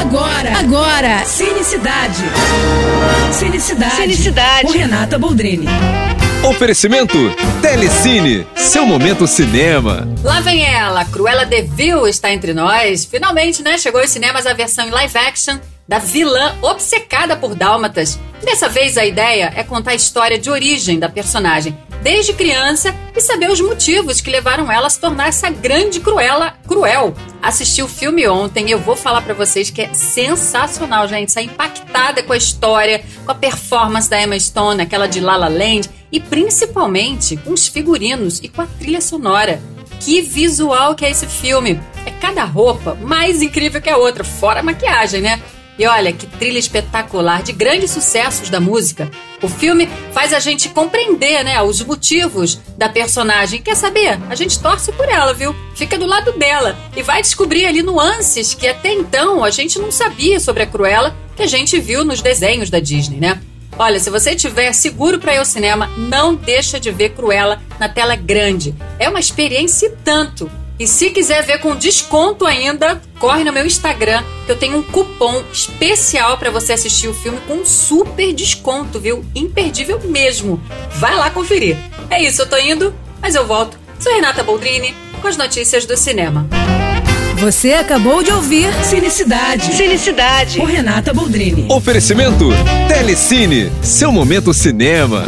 Agora, agora, Cinecidade. Cinecidade. Cinecidade. Com Renata Boldrini. Oferecimento Telecine, seu momento cinema. Lá vem ela, Cruella de Vil está entre nós. Finalmente, né? Chegou aos cinemas a versão em live action da vilã obcecada por dálmatas. Dessa vez a ideia é contar a história de origem da personagem, desde criança e saber os motivos que levaram ela a se tornar essa grande Cruella cruel. Assisti o filme ontem e eu vou falar para vocês que é sensacional, gente. Saí impactada com a história, com a performance da Emma Stone, aquela de La La Land e principalmente com os figurinos e com a trilha sonora. Que visual que é esse filme! É cada roupa mais incrível que a outra, fora a maquiagem, né? E olha que trilha espetacular de grandes sucessos da música. O filme faz a gente compreender, né, os motivos da personagem. Quer saber? A gente torce por ela, viu? Fica do lado dela e vai descobrir ali nuances que até então a gente não sabia sobre a Cruella que a gente viu nos desenhos da Disney, né? Olha, se você tiver seguro para ir ao cinema, não deixa de ver Cruella na tela grande. É uma experiência e tanto. E se quiser ver com desconto ainda, corre no meu Instagram, que eu tenho um cupom especial para você assistir o filme com super desconto, viu? Imperdível mesmo. Vai lá conferir. É isso, eu tô indo, mas eu volto. Sou Renata Boldrini com as notícias do cinema. Você acabou de ouvir Cinecidade. Cinecidade. Com Renata Boldrini. Oferecimento Telecine, seu momento cinema.